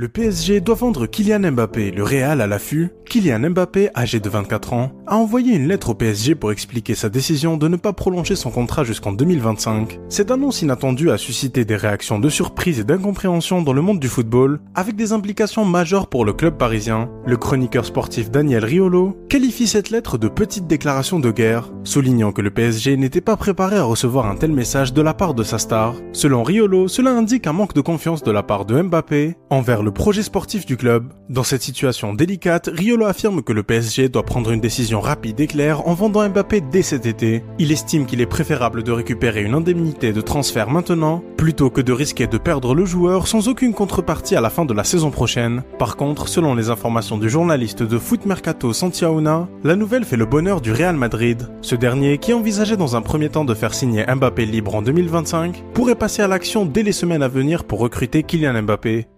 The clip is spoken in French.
Le PSG doit vendre Kylian Mbappé, le Real à l'affût. Kylian Mbappé, âgé de 24 ans, a envoyé une lettre au PSG pour expliquer sa décision de ne pas prolonger son contrat jusqu'en 2025. Cette annonce inattendue a suscité des réactions de surprise et d'incompréhension dans le monde du football, avec des implications majeures pour le club parisien. Le chroniqueur sportif Daniel Riolo qualifie cette lettre de petite déclaration de guerre, soulignant que le PSG n'était pas préparé à recevoir un tel message de la part de sa star. Selon Riolo, cela indique un manque de confiance de la part de Mbappé envers le projet sportif du club. Dans cette situation délicate, Riolo affirme que le PSG doit prendre une décision rapide et en vendant Mbappé dès cet été. Il estime qu'il est préférable de récupérer une indemnité de transfert maintenant, plutôt que de risquer de perdre le joueur sans aucune contrepartie à la fin de la saison prochaine. Par contre, selon les informations du journaliste de Foot Mercato Santiauna, la nouvelle fait le bonheur du Real Madrid. Ce dernier, qui envisageait dans un premier temps de faire signer Mbappé libre en 2025, pourrait passer à l'action dès les semaines à venir pour recruter Kylian Mbappé.